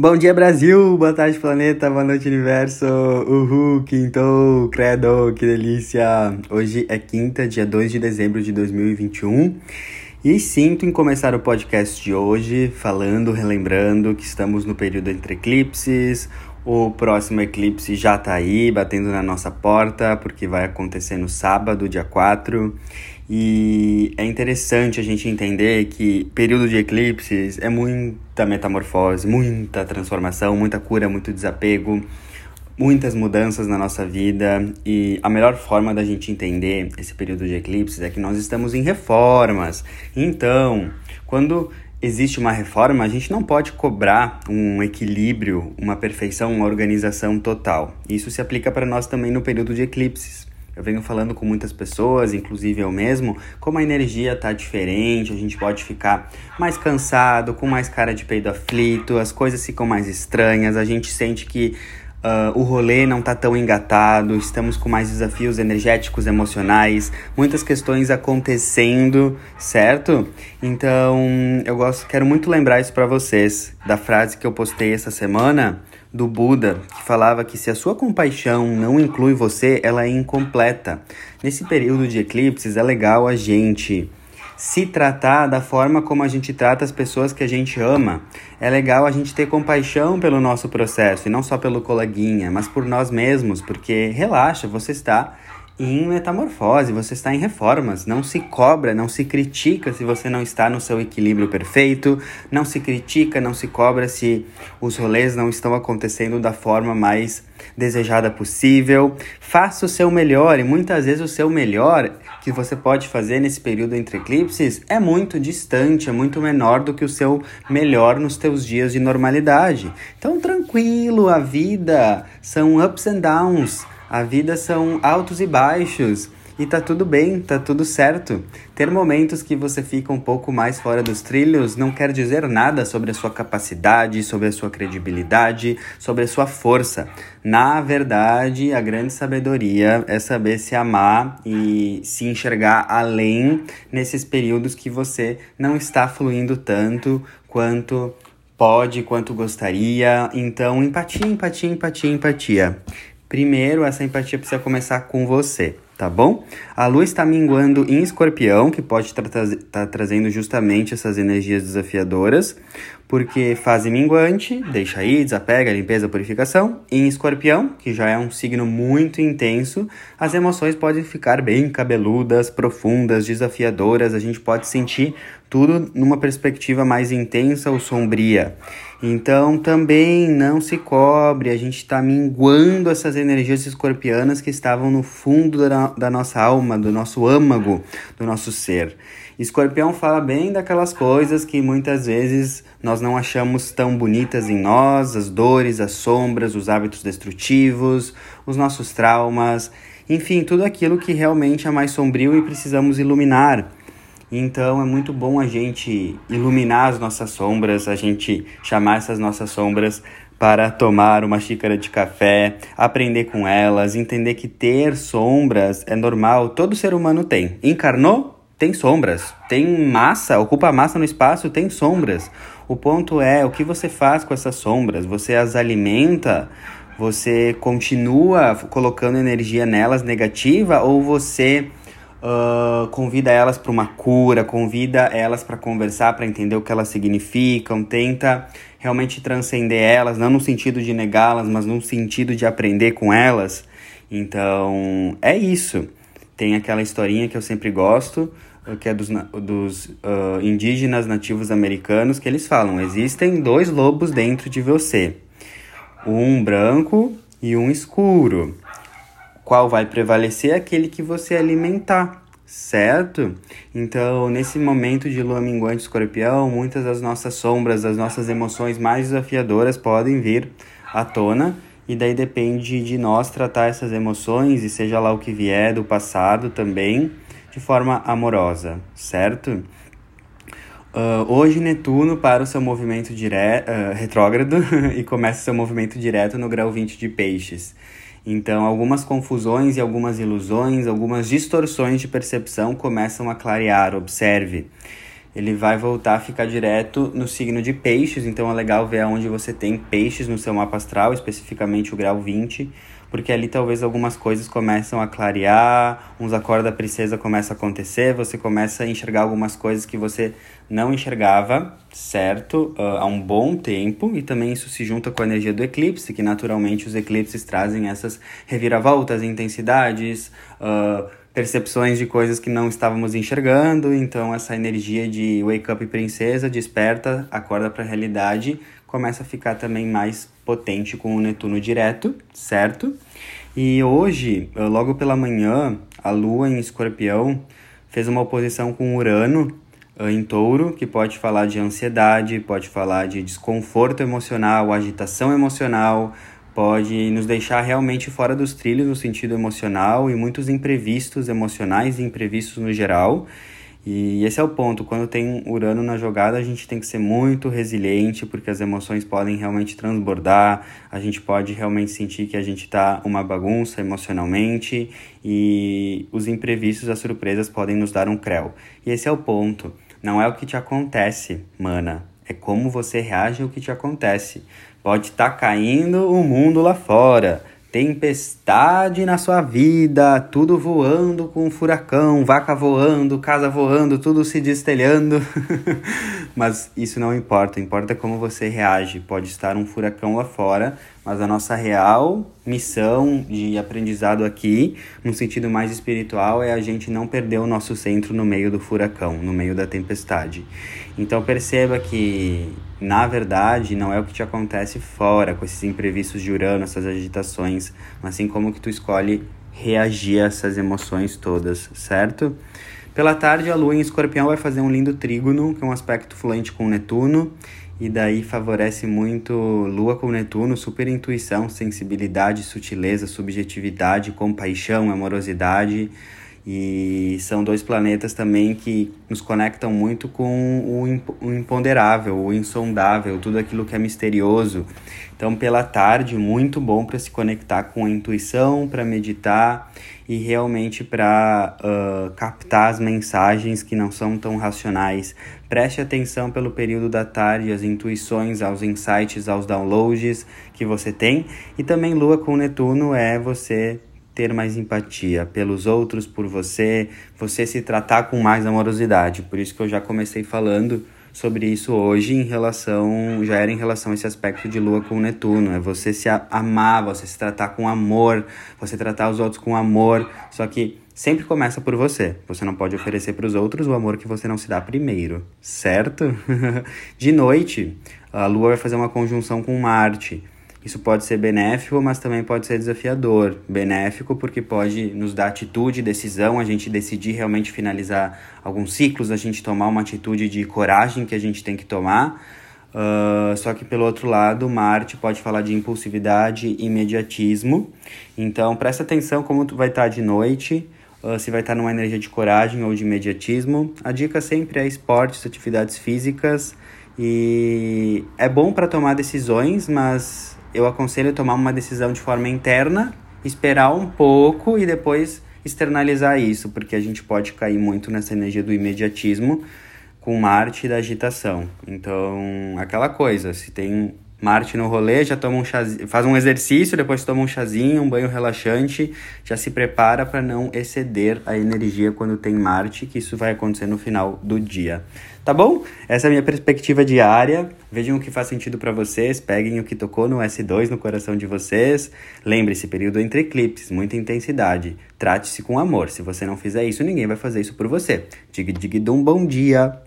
Bom dia, Brasil! Boa tarde, planeta! Boa noite, universo! Uhul! Quintou! Credo! Que delícia! Hoje é quinta, dia 2 de dezembro de 2021 e sinto em começar o podcast de hoje falando, relembrando que estamos no período entre eclipses. O próximo eclipse já tá aí, batendo na nossa porta, porque vai acontecer no sábado, dia 4. E é interessante a gente entender que período de eclipses é muita metamorfose, muita transformação, muita cura, muito desapego, muitas mudanças na nossa vida. E a melhor forma da gente entender esse período de eclipses é que nós estamos em reformas. Então, quando existe uma reforma, a gente não pode cobrar um equilíbrio, uma perfeição, uma organização total. Isso se aplica para nós também no período de eclipses. Eu venho falando com muitas pessoas, inclusive eu mesmo, como a energia tá diferente, a gente pode ficar mais cansado, com mais cara de peido aflito, as coisas ficam mais estranhas, a gente sente que Uh, o rolê não tá tão engatado, estamos com mais desafios energéticos, emocionais, muitas questões acontecendo, certo? Então, eu gosto, quero muito lembrar isso para vocês, da frase que eu postei essa semana, do Buda, que falava que se a sua compaixão não inclui você, ela é incompleta. Nesse período de eclipses é legal a gente se tratar da forma como a gente trata as pessoas que a gente ama. É legal a gente ter compaixão pelo nosso processo e não só pelo coleguinha, mas por nós mesmos, porque relaxa, você está em metamorfose, você está em reformas. Não se cobra, não se critica se você não está no seu equilíbrio perfeito, não se critica, não se cobra se os rolês não estão acontecendo da forma mais desejada possível. Faça o seu melhor e muitas vezes o seu melhor que você pode fazer nesse período entre eclipses é muito distante, é muito menor do que o seu melhor nos teus dias de normalidade. Então, tranquilo, a vida são ups and downs. A vida são altos e baixos. E tá tudo bem, tá tudo certo. Ter momentos que você fica um pouco mais fora dos trilhos não quer dizer nada sobre a sua capacidade, sobre a sua credibilidade, sobre a sua força. Na verdade, a grande sabedoria é saber se amar e se enxergar além nesses períodos que você não está fluindo tanto quanto pode, quanto gostaria. Então, empatia, empatia, empatia, empatia. Primeiro, essa empatia precisa começar com você, tá bom? A lua está minguando em escorpião, que pode estar tá trazendo justamente essas energias desafiadoras, porque fase minguante, deixa aí, desapega, limpeza, purificação. Em escorpião, que já é um signo muito intenso, as emoções podem ficar bem cabeludas, profundas, desafiadoras, a gente pode sentir tudo numa perspectiva mais intensa ou sombria. Então também não se cobre, a gente está minguando essas energias escorpianas que estavam no fundo da, da nossa alma, do nosso âmago, do nosso ser. Escorpião fala bem daquelas coisas que muitas vezes nós não achamos tão bonitas em nós, as dores, as sombras, os hábitos destrutivos, os nossos traumas, enfim, tudo aquilo que realmente é mais sombrio e precisamos iluminar. Então é muito bom a gente iluminar as nossas sombras, a gente chamar essas nossas sombras para tomar uma xícara de café, aprender com elas, entender que ter sombras é normal, todo ser humano tem. Encarnou? Tem sombras. Tem massa, ocupa massa no espaço, tem sombras. O ponto é o que você faz com essas sombras. Você as alimenta? Você continua colocando energia nelas negativa ou você Uh, convida elas para uma cura, convida elas para conversar, para entender o que elas significam, tenta realmente transcender elas, não no sentido de negá-las, mas no sentido de aprender com elas. Então, é isso. Tem aquela historinha que eu sempre gosto, que é dos, dos uh, indígenas nativos americanos, que eles falam: existem dois lobos dentro de você, um branco e um escuro qual vai prevalecer é aquele que você alimentar, certo? Então, nesse momento de lua minguante escorpião, muitas das nossas sombras, das nossas emoções mais desafiadoras podem vir à tona. E daí depende de nós tratar essas emoções, e seja lá o que vier do passado também, de forma amorosa, certo? Uh, hoje Netuno para o seu movimento dire... Uh, retrógrado e começa seu movimento direto no grau 20 de peixes. Então, algumas confusões e algumas ilusões, algumas distorções de percepção começam a clarear. Observe. ele vai voltar a ficar direto no signo de peixes, então é legal ver aonde você tem peixes no seu mapa astral, especificamente o grau 20, porque ali talvez algumas coisas começam a clarear, uns acordos da princesa começam a acontecer, você começa a enxergar algumas coisas que você não enxergava, certo? Uh, há um bom tempo, e também isso se junta com a energia do eclipse, que naturalmente os eclipses trazem essas reviravoltas, intensidades, uh, percepções de coisas que não estávamos enxergando, então essa energia de wake up princesa desperta, acorda para a realidade, começa a ficar também mais potente com o Netuno direto, certo? E hoje, logo pela manhã, a Lua em Escorpião fez uma oposição com Urano eh, em Touro, que pode falar de ansiedade, pode falar de desconforto emocional, agitação emocional, pode nos deixar realmente fora dos trilhos no sentido emocional e muitos imprevistos emocionais e imprevistos no geral. E esse é o ponto, quando tem Urano na jogada, a gente tem que ser muito resiliente, porque as emoções podem realmente transbordar, a gente pode realmente sentir que a gente está uma bagunça emocionalmente e os imprevistos, as surpresas podem nos dar um creu. E esse é o ponto, não é o que te acontece, mana, é como você reage ao que te acontece. Pode estar tá caindo o mundo lá fora, tempestade na sua vida, tudo voando com um furacão, vaca voando, casa voando, tudo se destelhando. mas isso não importa, importa como você reage. Pode estar um furacão lá fora, mas a nossa real missão de aprendizado aqui, no sentido mais espiritual, é a gente não perder o nosso centro no meio do furacão, no meio da tempestade. Então perceba que na verdade, não é o que te acontece fora, com esses imprevistos de Urano, essas agitações, mas sim como que tu escolhe reagir a essas emoções todas, certo? Pela tarde, a Lua em Escorpião vai fazer um lindo trígono, que é um aspecto fluente com Netuno, e daí favorece muito Lua com Netuno, super intuição, sensibilidade, sutileza, subjetividade, compaixão, amorosidade, e são dois planetas também que nos conectam muito com o imponderável, o insondável, tudo aquilo que é misterioso. Então, pela tarde, muito bom para se conectar com a intuição, para meditar e realmente para uh, captar as mensagens que não são tão racionais. Preste atenção pelo período da tarde, às intuições, aos insights, aos downloads que você tem. E também Lua com Netuno é você ter mais empatia pelos outros, por você, você se tratar com mais amorosidade. Por isso que eu já comecei falando sobre isso hoje em relação, já era em relação a esse aspecto de lua com Netuno, é você se amar, você se tratar com amor, você tratar os outros com amor, só que sempre começa por você. Você não pode oferecer para os outros o amor que você não se dá primeiro, certo? de noite, a lua vai fazer uma conjunção com Marte. Isso pode ser benéfico, mas também pode ser desafiador. Benéfico porque pode nos dar atitude, decisão, a gente decidir realmente finalizar alguns ciclos, a gente tomar uma atitude de coragem que a gente tem que tomar. Uh, só que pelo outro lado, Marte pode falar de impulsividade e imediatismo. Então presta atenção como tu vai estar de noite, uh, se vai estar numa energia de coragem ou de imediatismo. A dica sempre é esportes, atividades físicas. E é bom para tomar decisões, mas eu aconselho tomar uma decisão de forma interna, esperar um pouco e depois externalizar isso, porque a gente pode cair muito nessa energia do imediatismo com Marte da agitação. Então, aquela coisa, se tem Marte no rolê, já toma um chazinho, faz um exercício, depois toma um chazinho, um banho relaxante, já se prepara para não exceder a energia quando tem Marte, que isso vai acontecer no final do dia. Tá bom? Essa é a minha perspectiva diária. Vejam o que faz sentido para vocês, peguem o que tocou no S2 no coração de vocês. Lembre-se, período entre eclipses, muita intensidade. Trate-se com amor. Se você não fizer isso, ninguém vai fazer isso por você. Dig dig dum bom dia.